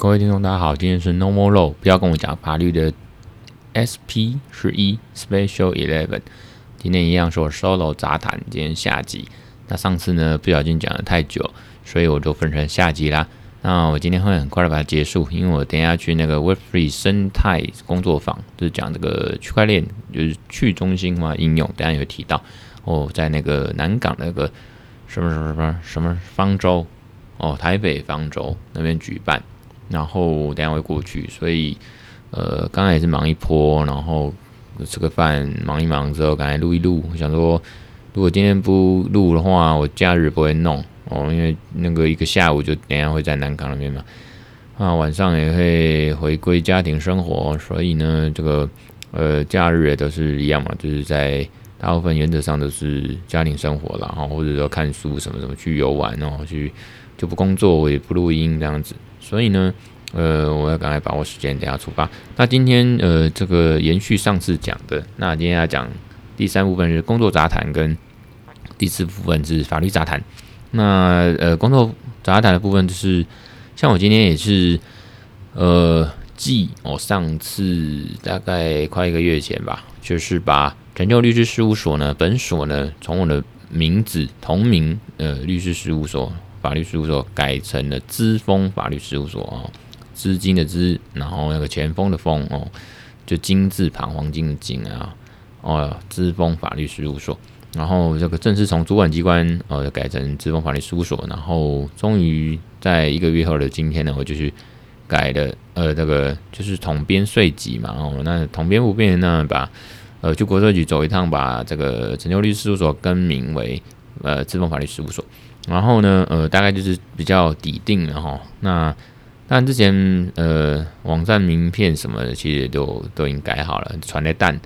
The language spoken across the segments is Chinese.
各位听众，大家好，今天是 No More Law，不要跟我讲法律的 SP 十一 Special Eleven，今天一样是我 Solo 杂谈，今天下集。那上次呢不小心讲的太久，所以我就分成下集啦。那我今天会很快的把它结束，因为我等一下去那个 Web3 生态工作坊，就是讲这个区块链，就是去中心化应用，等下有提到哦，在那个南港那个什么什么什么什么方舟哦，台北方舟那边举办。然后等下会过去，所以呃，刚刚也是忙一波，然后吃个饭，忙一忙之后，赶紧录一录。我想说，如果今天不录的话，我假日不会弄哦，因为那个一个下午就等下会在南港那边嘛，啊，晚上也会回归家庭生活，所以呢，这个呃，假日也都是一样嘛，就是在大部分原则上都是家庭生活然后，或者说看书什么什么，去游玩哦，去就不工作，我也不录音这样子。所以呢，呃，我要赶快把握时间，等下出发。那今天，呃，这个延续上次讲的，那今天要讲第三部分是工作杂谈，跟第四部分是法律杂谈。那呃，工作杂谈的部分就是，像我今天也是，呃，继我上次大概快一个月前吧，就是把成就律师事务所呢，本所呢，从我的名字同名，呃，律师事务所。法律事务所改成了资丰法律事务所哦，资金的资，然后那个前锋的锋哦，就金字旁黄金的金啊，哦，资丰法律事务所，然后这个正式从主管机关呃改成资丰法律事务所，然后终于在一个月后的今天呢，我就去改了呃这个就是统编税籍嘛哦，那统编不变那，把呃去国税局走一趟，把这个成就律师事务所更名为呃资丰法律事务所。然后呢，呃，大概就是比较底定了哈。那但之前呃，网站名片什么的，其实都都已经改好了，传来蛋，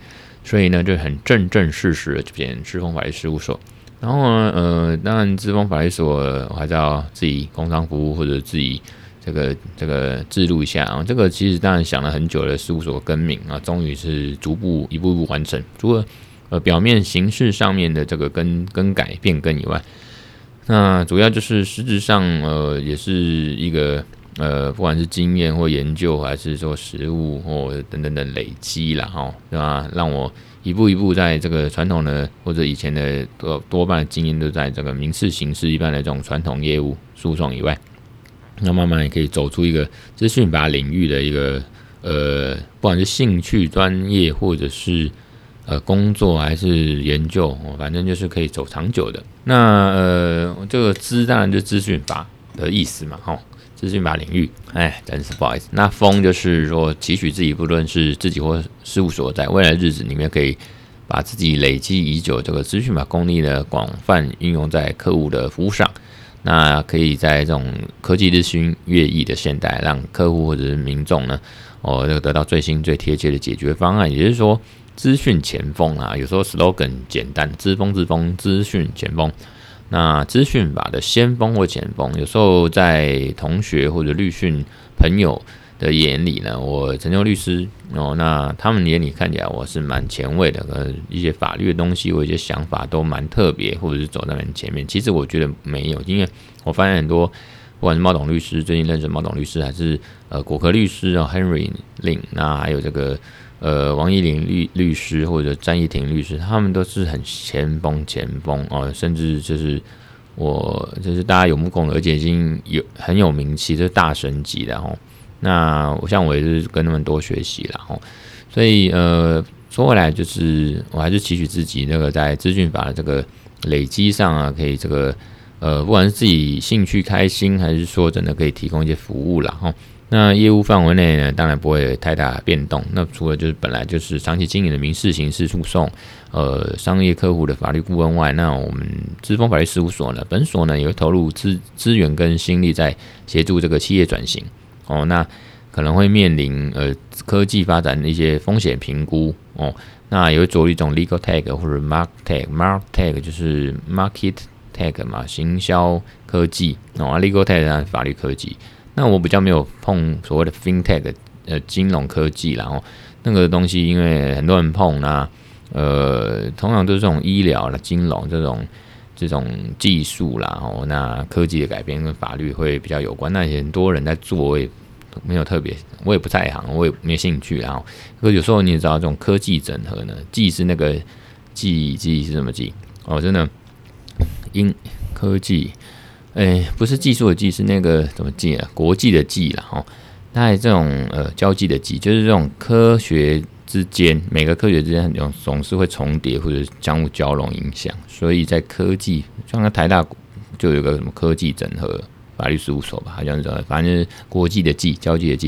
所以呢，就很正正式式的就变资丰法律事务所。然后呢，呃，当然资丰法律所我还是要自己工商服务或者自己这个这个记录一下啊。这个其实当然想了很久的事务所更名啊，终于是逐步一步步完成。除了呃表面形式上面的这个更更改变更以外。那主要就是实质上，呃，也是一个呃，不管是经验或研究，还是说实务或等等的累积了哈，对吧？让我一步一步在这个传统的或者以前的多多半的经验都在这个民事、刑事一般的这种传统业务诉讼以外，那慢慢也可以走出一个资讯法领域的一个呃，不管是兴趣、专业或者是。呃，工作还是研究，反正就是可以走长久的。那呃，这个资当然就是资讯法的意思嘛，吼，资讯法领域，哎，真是不好意思。那风就是说，期许自己不论是自己或事务所，在未来日子里面，可以把自己累积已久这个资讯法功力呢，广泛运用在客户的服务上。那可以在这种科技日新月异的现代，让客户或者是民众呢，哦，这个得到最新最贴切的解决方案，也就是说。资讯前锋啊，有时候 slogan 简单，资丰资丰，资讯前锋。那资讯法的先锋或前锋，有时候在同学或者律训朋友的眼里呢，我成就律师哦，那他们眼里看起来我是蛮前卫的，呃，一些法律的东西或一些想法都蛮特别，或者是走在蛮前面。其实我觉得没有，因为我发现很多，不管是猫董律师，最近认识猫董律师，还是呃果壳律师啊，Henry Lin，那还有这个。呃，王一林律律师或者詹一婷律师，他们都是很前锋前锋哦，甚至就是我就是大家有目共睹，而且已经有很有名气，就是大神级的哦。那我像我也是跟他们多学习了哦，所以呃，说回来就是我还是期许自己那个在资讯法的这个累积上啊，可以这个呃，不管是自己兴趣开心，还是说真的可以提供一些服务了哈。那业务范围内呢，当然不会有太大变动。那除了就是本来就是长期经营的民事、刑事诉讼，呃，商业客户的法律顾问外，那我们资丰法律事务所呢，本所呢也会投入资资源跟心力在协助这个企业转型。哦，那可能会面临呃科技发展的一些风险评估。哦，那也会着力一种 legal tech 或者 mark tech，mark tech 就是 market tech 嘛，行销科技。哦，legal tech 呢，法律科技。那我比较没有碰所谓的 FinTech，呃，金融科技，然后那个东西，因为很多人碰，那呃，通常都是这种医疗啦、金融这种这种技术啦，然后那科技的改变跟法律会比较有关。那很多人在做，我也没有特别，我也不在行，我也没兴趣。然后，可有时候你也知道，这种科技整合呢，技是那个技，技是什么技？哦，真的，因科技，哎，不是技术的技，是那个怎么技啊？国际的际了哦。那这种呃交际的际，就是这种科学之间，每个科学之间总总是会重叠或者相互交融影响，所以在科技，像那台大就有个什么科技整合。法律事务所吧，好像是，反正就是国际的际，交际的际，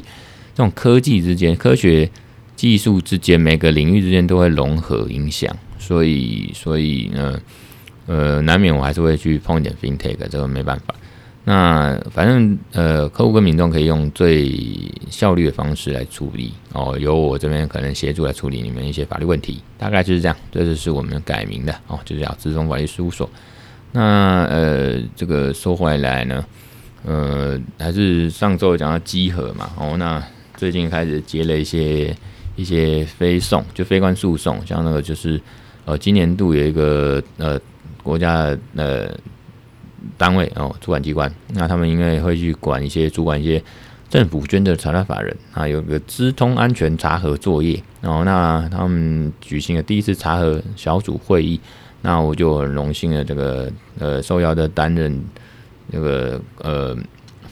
这种科技之间、科学技术之间，每个领域之间都会融合影响，所以，所以呢，呃难免我还是会去碰一点 FinTech，这个没办法。那反正呃，客户跟民众可以用最效率的方式来处理哦，由我这边可能协助来处理你们一些法律问题，大概就是这样。这就是我们改名的哦，就是叫资中法律事务所。那呃，这个说回来呢。呃，还是上周讲到稽核嘛，哦，那最近开始接了一些一些非讼，就非关诉讼，像那个就是呃，今年度有一个呃国家的呃单位哦，主管机关，那他们应该会去管一些主管一些政府捐的财团法人啊，有个资通安全查核作业，然后那他们举行了第一次查核小组会议，那我就很荣幸的这个呃受邀的担任。这个呃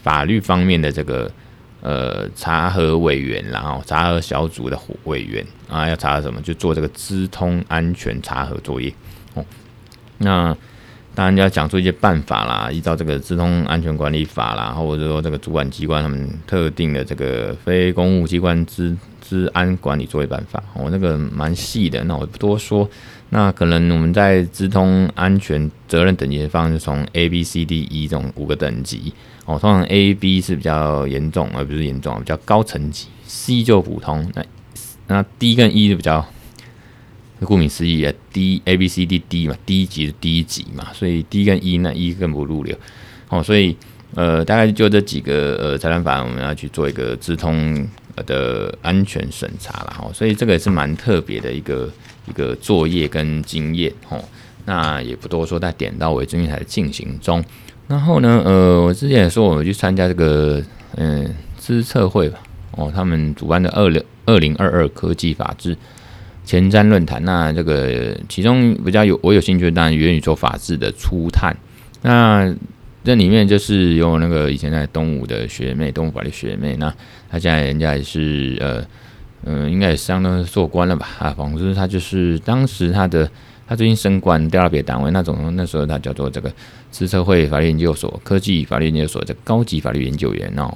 法律方面的这个呃查核委员，然后查核小组的委员啊，要查什么？就做这个资通安全查核作业哦。那当然要讲出一些办法啦，依照这个资通安全管理法啦，或者说这个主管机关他们特定的这个非公务机关资资安管理作业办法哦，那个蛮细的，那我不多说。那可能我们在资通安全责任等级的方式，从 A、B、C、D、E 这种五个等级哦，通常 A、B 是比较严重，而不是严重，比较高层级；C 就普通，那那 D 跟 E 就比较，顾名思义啊，D、A、B、C、D、D 嘛，D 级是低级嘛，所以 D 跟 E 那 E 更不入流哦，所以呃，大概就这几个呃财团法，我们要去做一个资通的安全审查了哈，所以这个也是蛮特别的一个。一个作业跟经验哦，那也不多说，在点到为止，因为还在进行中。然后呢，呃，我之前也说，我们去参加这个嗯资策会吧，哦，他们主办的二零二零二二科技法治前瞻论坛。那这个其中比较有我有兴趣，当然元宇宙法治的初探。那这里面就是有那个以前在东吴的学妹，东吴法律学妹，那她现在人家也是呃。嗯，应该也相当于做官了吧？啊，总之她就是当时她的她最近升官调到别的单位，那种那时候她叫做这个资策会法律研究所科技法律研究所的高级法律研究员哦。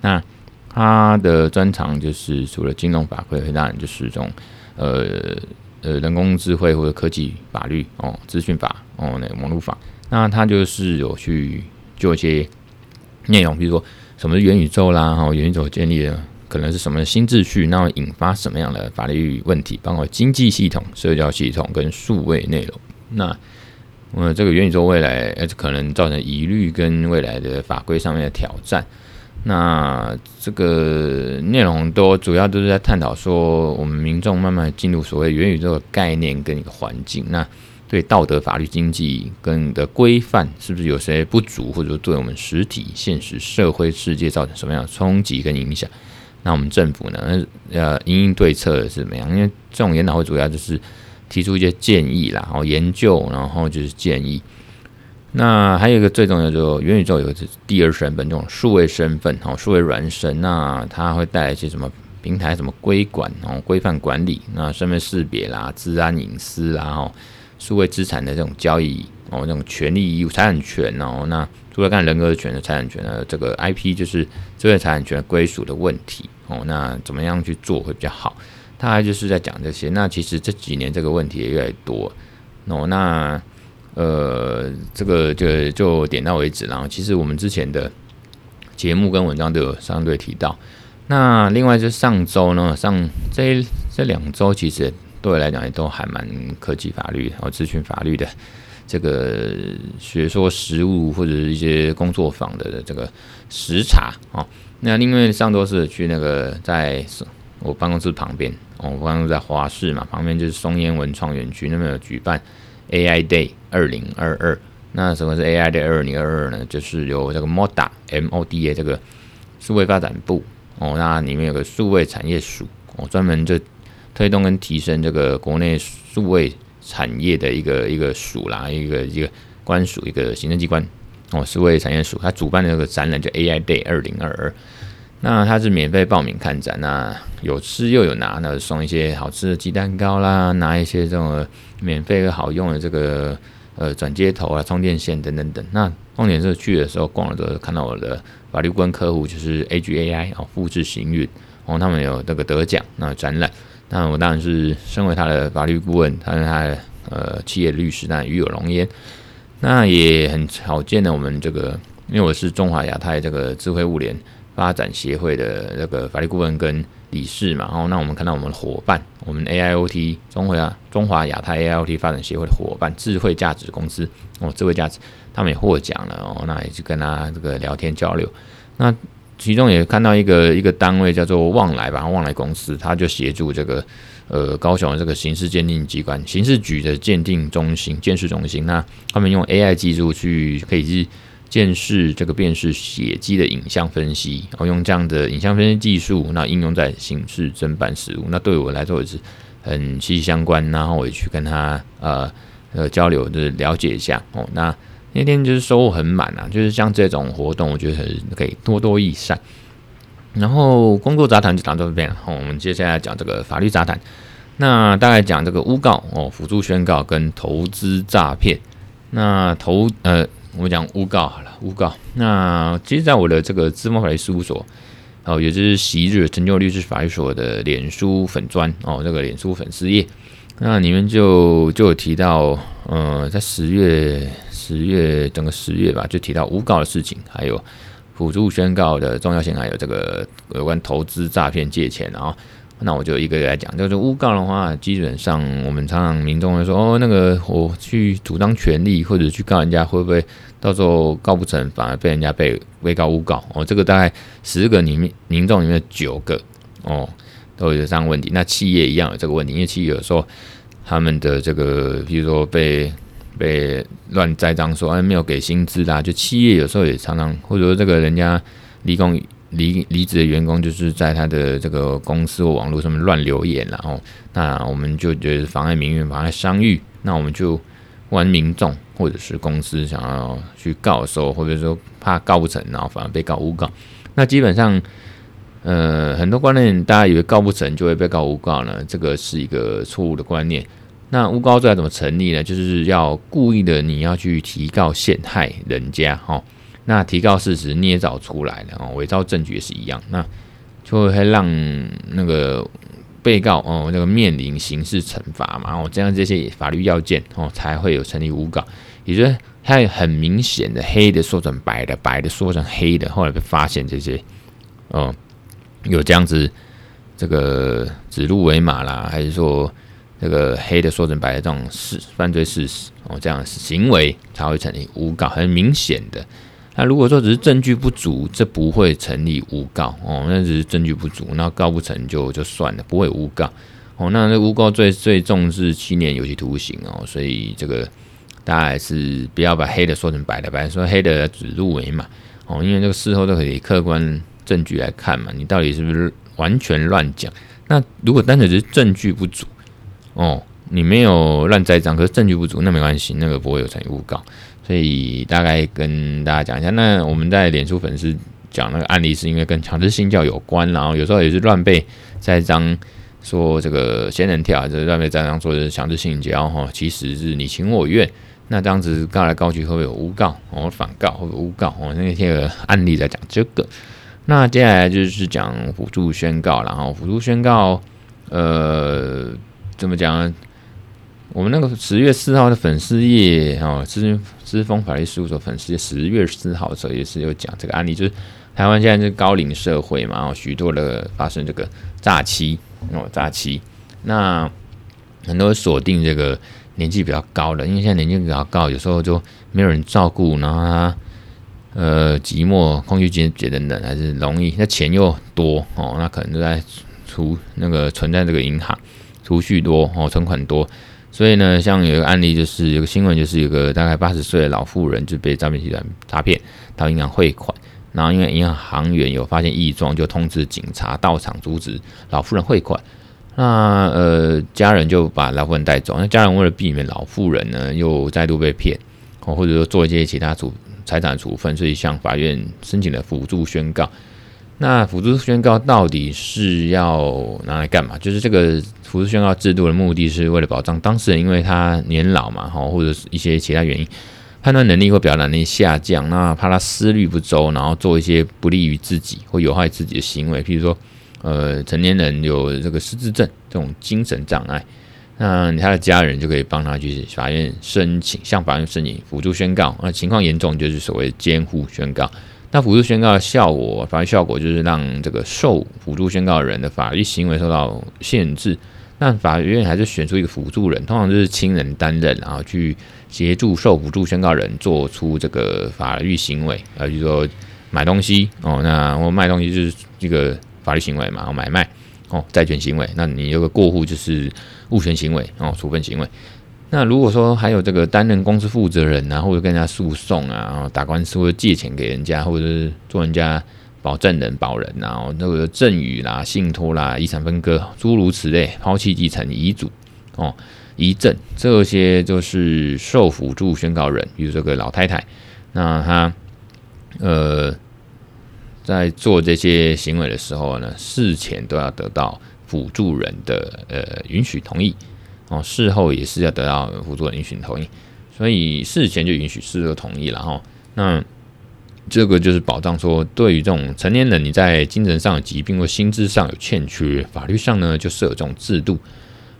那他的专长就是除了金融法规，当然就是这种呃呃人工智慧或者科技法律哦，资讯法哦，那网络法。那他就是有去做一些内容，比如说什么是元宇宙啦，哈，元宇宙建立了。可能是什么新秩序，那会引发什么样的法律问题？包括经济系统、社交系统跟数位内容。那呃，这个元宇宙未来呃可能造成疑虑跟未来的法规上面的挑战。那这个内容都主要都是在探讨说，我们民众慢慢进入所谓元宇宙的概念跟一个环境，那对道德、法律、经济跟的规范是不是有些不足，或者说对我们实体现实社会世界造成什么样的冲击跟影响？那我们政府呢？呃，因应对策是怎么样？因为这种研讨会主要就是提出一些建议啦，然后研究，然后就是建议。那还有一个最重要的就元宇宙有个第二身份，这种数位身份，哦，数位孪生，那它会带来一些什么平台、什么规管哦、规范管理，那身份识别啦、资安隐私啦，哦，数位资产的这种交易哦，这种权利义务、财产权哦，那除了看人格权的财产权呢，这个 IP 就是这个财产权归属的问题。哦，那怎么样去做会比较好？他就是在讲这些。那其实这几年这个问题也越来越多。哦，那呃，这个就就点到为止。然后，其实我们之前的节目跟文章都有相对提到。那另外就是上周呢，上这这两周其实对我来讲也都还蛮科技法律，然后咨询法律的这个学说实务或者是一些工作坊的这个实查啊。那另外上周是去那个在我办公室旁边，我办公室在华视嘛，旁边就是松烟文创园区，那边有举办 AI Day 二零二二。那什么是 AI Day 二零二二呢？就是由这个 MODA M O D A 这个数位发展部哦，那里面有个数位产业署哦，专门就推动跟提升这个国内数位产业的一个一个署啦，一个一个官署，一个行政机关哦，数位产业署，它主办的那个展览叫 AI Day 二零二二。那它是免费报名看展，那有吃又有拿，那送一些好吃的鸡蛋糕啦，拿一些这种免费的好用的这个呃转接头啊、充电线等等等。那重点是去的时候逛了之后，看到我的法律顾问客户就是 AGAI 哦，复制行运哦，他们有这个得奖那展览。那我当然是身为他的法律顾问，他是他的呃企业律师，那与有荣焉。那也很少见的，我们这个因为我是中华亚太这个智慧物联。发展协会的那个法律顾问跟理事嘛，然后那我们看到我们的伙伴，我们 AIoT 中华中华亚太 AIoT 发展协会的伙伴智慧价值公司哦，智慧价值他们也获奖了哦，那也就跟他这个聊天交流，那其中也看到一个一个单位叫做旺来吧，旺来公司，他就协助这个呃高雄这个刑事鉴定机关刑事局的鉴定中心鉴识中心，那他们用 AI 技术去可以去。鉴识这个辨识血迹的影像分析，然后用这样的影像分析技术，那应用在刑事侦办实务，那对我来说也是很息息相关。然后我也去跟他呃呃交流，就是了解一下哦。那那天就是收获很满啊，就是像这种活动，我觉得很可以多多益善。然后工作杂谈就讲到这边，我们接下来讲这个法律杂谈。那大概讲这个诬告哦，辅助宣告跟投资诈骗。那投呃。我们讲诬告好了，诬告。那其实，在我的这个资丰法律事务所，哦，也就是昔日成就律师法律所的脸书粉专哦，这个脸书粉丝页，那里面就就有提到，呃，在十月十月整个十月吧，就提到诬告的事情，还有辅助宣告的重要性，还有这个有关投资诈骗借钱，然后。那我就一个一个来讲，就是诬告的话，基本上我们常常民众会说，哦，那个我去主张权利或者去告人家，会不会到时候告不成，反而被人家被被告诬告？哦，这个大概十个里面民众里面九个哦都有这样问题。那企业一样有这个问题，因为企业有时候他们的这个，比如说被被乱栽赃说，哎，没有给薪资啦，就企业有时候也常常，或者说这个人家离工。离离职的员工就是在他的这个公司或网络上面乱留言，然后那我们就觉得妨碍名誉、妨碍商誉，那我们就问民众或者是公司想要去告的时候，或者说怕告不成，然后反而被告诬告。那基本上，呃，很多观念大家以为告不成就会被告诬告呢，这个是一个错误的观念。那诬告罪怎么成立呢？就是要故意的你要去提告陷害人家，哈。那提告事实捏造出来的哦，伪造证据也是一样，那就会让那个被告哦，那个面临刑事惩罚嘛，哦，这样这些法律要件哦，才会有成立诬告。也就是它有很明显的黑的说成白的，白的说成黑的，后来被发现这些哦，有这样子这个指鹿为马啦，还是说这个黑的说成白的这种事犯罪事实哦，这样行为才会成立诬告，很明显的。那如果说只是证据不足，这不会成立诬告哦。那只是证据不足，那告不成就就算了，不会诬告哦。那这诬告最最重是七年有期徒刑哦。所以这个大家还是不要把黑的说成白的，白的说黑的指鹿为马哦。因为这个事后都可以客观证据来看嘛，你到底是不是完全乱讲？那如果单纯只是证据不足哦，你没有乱栽赃，可是证据不足，那没关系，那个不会有成立诬告。所以大概跟大家讲一下，那我们在脸书粉丝讲那个案例，是因为跟强制性教有关，然后有时候也是乱被栽赃，说这个仙人跳，就是乱被栽赃说是强制性交哈，其实是你情我愿，那这样子告来告去会不会有诬告？哦，反告会不会诬告？哦，那天有案例在讲这个，那接下来就是讲辅助宣告，然后辅助宣告，呃，怎么讲？我们那个十月四号的粉丝页哦，资资丰法律事务所粉丝页十月四号的时候也是有讲这个案例，就是台湾现在是高龄社会嘛，哦，许多的发生这个诈欺哦，诈欺，那很多锁定这个年纪比较高的，因为现在年纪比较高，有时候就没有人照顾，然后他呃寂寞、空虚、结结等等，还是容易，那钱又多哦，那可能就在储那个存在这个银行，储蓄多哦，存款多。所以呢，像有一个案例，就是有个新闻，就是有个大概八十岁的老妇人就被诈骗集团诈骗到银行汇款，然后因为银行行员有发现异状，就通知警察到场阻止老妇人汇款。那呃，家人就把老妇人带走。那家人为了避免老妇人呢又再度被骗，或者说做一些其他处财产处分，所以向法院申请了辅助宣告。那辅助宣告到底是要拿来干嘛？就是这个辅助宣告制度的目的是为了保障当事人，因为他年老嘛，哈，或者是一些其他原因，判断能力或表达能力下降，那怕他思虑不周，然后做一些不利于自己或有害自己的行为，譬如说，呃，成年人有这个失智症这种精神障碍，那他的家人就可以帮他去法院申请，向法院申请辅助宣告。那情况严重就是所谓监护宣告。那辅助宣告的效果，法律效果就是让这个受辅助宣告人的法律行为受到限制。那法院还是选出一个辅助人，通常就是亲人担任，然后去协助受辅助宣告人做出这个法律行为，啊，比如说买东西哦，那我卖东西就是这个法律行为嘛，买卖哦，债权行为，那你有个过户就是物权行为哦，处分行为。那如果说还有这个担任公司负责人啊，或者跟人家诉讼啊，打官司或者借钱给人家，或者是做人家保证人、保人，然后那个赠与啦、信托啦、遗产分割诸如此类，抛弃继承、遗嘱哦、遗赠这些，就是受辅助宣告人，比如这个老太太，那她呃在做这些行为的时候呢，事前都要得到辅助人的呃允许同意。哦，事后也是要得到辅助人允许同意，所以事前就允许，事后同意了哈。那这个就是保障说，对于这种成年人，你在精神上有疾病或心智上有欠缺，法律上呢就设有这种制度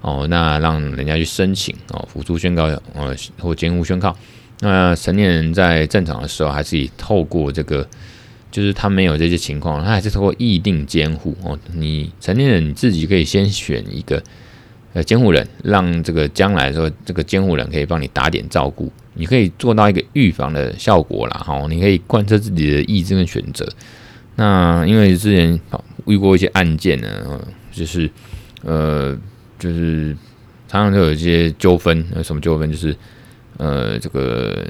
哦，那让人家去申请哦，辅助宣告呃或监护宣告。那成年人在正常的时候，还是以透过这个，就是他没有这些情况，他还是透过意定监护哦。你成年人你自己可以先选一个。呃，监护人让这个将来说，这个监护人可以帮你打点照顾，你可以做到一个预防的效果啦，哈，你可以贯彻自己的意志跟选择。那因为之前遇过一些案件呢，就是呃，就是常常都有一些纠纷，有什么纠纷？就是呃，这个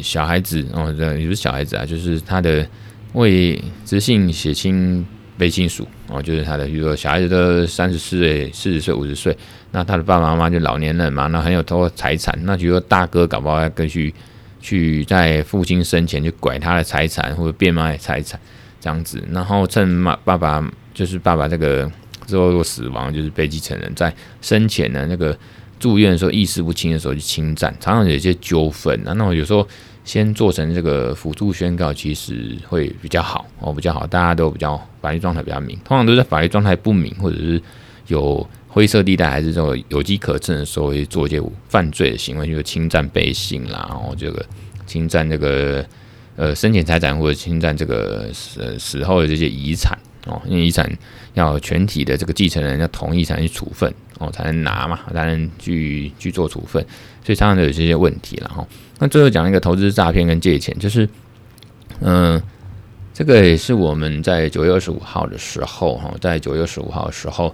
小孩子哦，这也不是小孩子啊，就是他的为执行血清。被亲属哦，就是他的，比如说小孩子都三十四岁、四十岁、五十岁，那他的爸爸妈妈就老年人嘛，那很有多财产，那比如说大哥搞不好要跟去去在父亲生前就拐他的财产或者变卖财产这样子，然后趁妈爸爸就是爸爸这个之后死亡，就是被继承人在生前的那个住院的时候意识不清的时候去侵占，常常有一些纠纷啊，那我有时候。先做成这个辅助宣告，其实会比较好哦，比较好，大家都比较法律状态比较明。通常都是法律状态不明，或者是有灰色地带，还是这种有机可乘的时候，会做一些犯罪的行为，就是侵占背信啦，然后这个侵占这个呃生前财产，或者侵占这个死死后的这些遗产哦，因为遗产要全体的这个继承人要同意才能去处分哦，才能拿嘛，才能去去做处分，所以常常都有这些问题了哈。那最后讲一个投资诈骗跟借钱，就是，嗯、这个也是我们在九月二十五号的时候，哈，在九月二十五号的时候，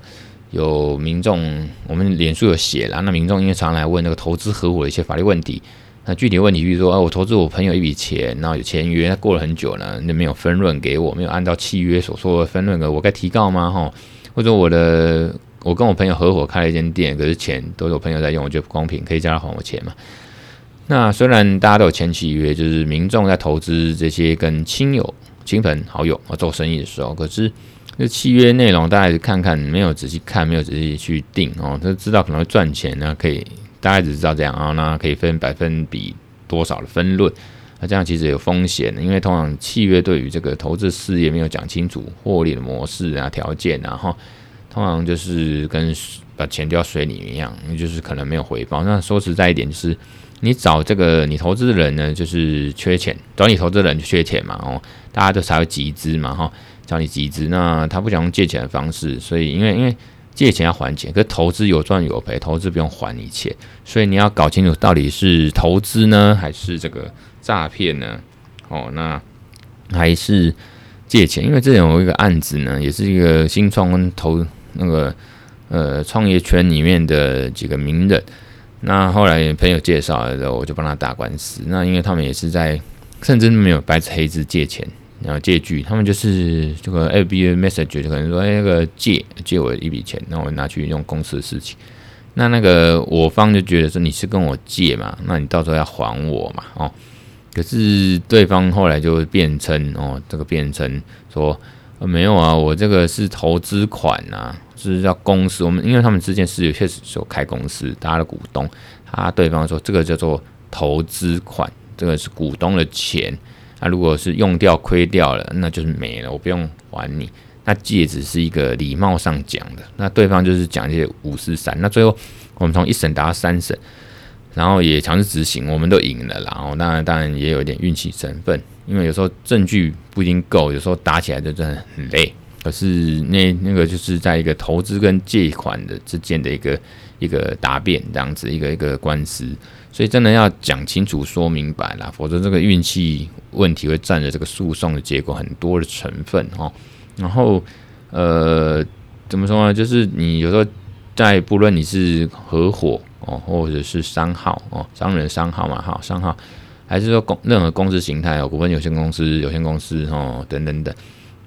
有民众，我们脸书有写了，那民众因为常来问那个投资合伙的一些法律问题，那具体问题比如说，啊，我投资我朋友一笔钱，然后有签约，他过了很久了，那没有分润给我，没有按照契约所说的分润给我，该提告吗？哈，或者我的，我跟我朋友合伙开了一间店，可是钱都是我朋友在用，我觉得不公平，可以叫他还我钱嘛？那虽然大家都有签契约，就是民众在投资这些跟亲友、亲朋好友啊做生意的时候，可是这契约内容大家看看，没有仔细看，没有仔细去定哦，他知道可能会赚钱呢，可以大概只知道这样啊，那可以分百分比多少的分润，那这样其实有风险的，因为通常契约对于这个投资事业没有讲清楚获利的模式啊、条件啊，哈通常就是跟把钱丢到水里一样，就是可能没有回报。那说实在一点，就是。你找这个你投资的人呢，就是缺钱；找你投资人就缺钱嘛，哦，大家都才会集资嘛，哈，找你集资，那他不想用借钱的方式，所以因为因为借钱要还钱，可是投资有赚有赔，投资不用还你钱，所以你要搞清楚到底是投资呢，还是这个诈骗呢？哦，那还是借钱，因为这种有一个案子呢，也是一个新创投那个呃创业圈里面的几个名人。那后来朋友介绍了之后，我就帮他打官司。那因为他们也是在，甚至没有白纸黑字借钱，然后借据，他们就是这个 FBA message 就可能说，哎，那个借借我一笔钱，那我拿去用公司的事情。那那个我方就觉得说你是跟我借嘛，那你到时候要还我嘛，哦。可是对方后来就辩称，哦，这个辩称说，没有啊，我这个是投资款啊，是叫公司。我们因为他们之间是有确实有开公司，大家的股东。他对方说这个叫做投资款，这个是股东的钱。那如果是用掉亏掉了，那就是没了，我不用还你。那借只是一个礼貌上讲的，那对方就是讲这些五四三。那最后我们从一审打到三审。然后也强制执行，我们都赢了，然后当然当然也有一点运气成分，因为有时候证据不一定够，有时候打起来就真的很累。可是那那个就是在一个投资跟借款的之间的一个一个答辩这样子，一个一个官司，所以真的要讲清楚说明白啦，否则这个运气问题会占着这个诉讼的结果很多的成分哦。然后呃怎么说呢？就是你有时候在不论你是合伙。哦，或者是商号哦，商人商号嘛，哈，商号，还是说公任何公司形态哦，股份有限公司、有限公司哦，等等等。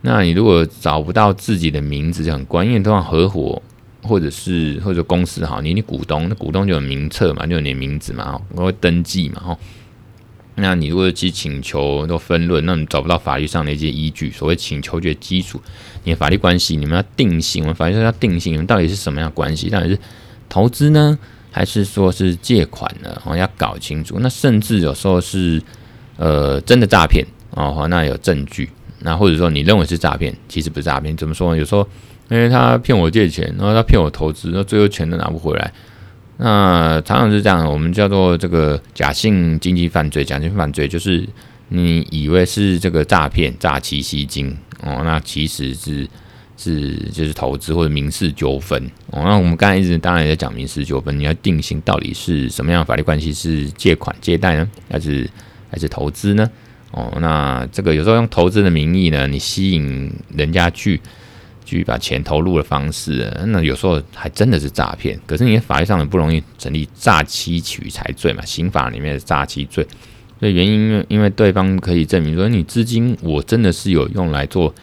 那你如果找不到自己的名字就很关键，因为通常合伙或者是或者公司哈，你你股东，那股东就有名册嘛，就有你的名字嘛，我会登记嘛，哈。那你如果去请求都分论，那你找不到法律上的一些依据，所谓请求权基础，你的法律关系，你们要定性，我们法律上要定性，你们到底是什么样关系？到底是投资呢？还是说是借款呢？哦，要搞清楚。那甚至有时候是呃真的诈骗哦，那有证据。那或者说你认为是诈骗，其实不是诈骗。怎么说呢？有时候因为他骗我借钱，然后他骗我投资，那最后钱都拿不回来。那常常是这样，我们叫做这个假性经济犯罪。假性犯罪就是你以为是这个诈骗、诈欺、吸金哦，那其实是。是就是投资或者民事纠纷哦，那我们刚才一直当然也在讲民事纠纷，你要定性到底是什么样的法律关系，是借款借贷呢，还是还是投资呢？哦，那这个有时候用投资的名义呢，你吸引人家去去把钱投入的方式，那有时候还真的是诈骗。可是你在法律上很不容易成立诈欺取财罪嘛，刑法里面的诈欺罪，所以原因因为对方可以证明说你资金我真的是有用来做。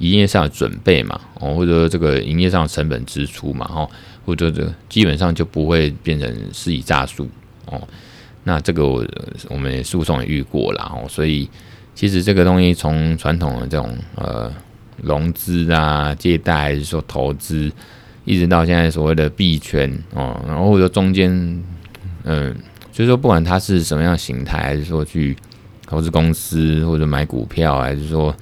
营业上的准备嘛，哦，或者说这个营业上的成本支出嘛，哦，或者这基本上就不会变成是以诈术哦。那这个我我们也诉讼也遇过了哦，所以其实这个东西从传统的这种呃融资啊、借贷还是说投资，一直到现在所谓的币圈哦，然后或者中间嗯，就是说不管它是什么样形态，还是说去投资公司或者买股票，还是说。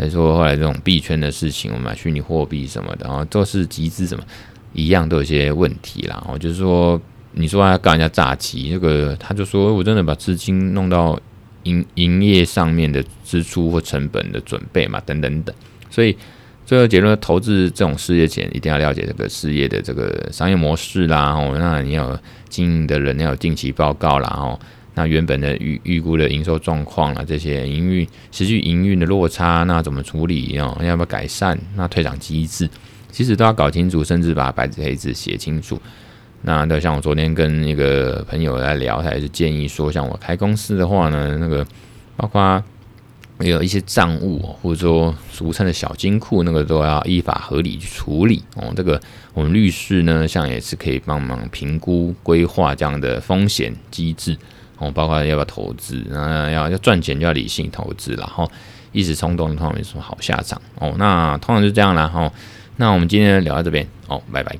还是说后来这种币圈的事情，我买虚拟货币什么的，然后都是集资什么一样都有些问题啦。我就是说，你说他告人家诈欺，这个他就说我真的把资金弄到营营业上面的支出或成本的准备嘛，等等等。所以最后结论，投资这种事业前一定要了解这个事业的这个商业模式啦。哦，那你要经营的人要有定期报告啦。哦。那原本的预预估的营收状况啊，这些营运实际营运的落差，那怎么处理哦？要不要改善？那退场机制，其实都要搞清楚，甚至把白纸黑字写清楚。那那像我昨天跟一个朋友来聊，他也是建议说，像我开公司的话呢，那个包括有一些账务，或者说俗称的小金库，那个都要依法合理去处理哦。这个我们律师呢，像也是可以帮忙评估规划这样的风险机制。哦，包括要不要投资，啊要要赚钱就要理性投资，然后一时冲动通常没什么好下场。哦，那通常就这样啦。哦，那我们今天聊到这边，哦，拜拜。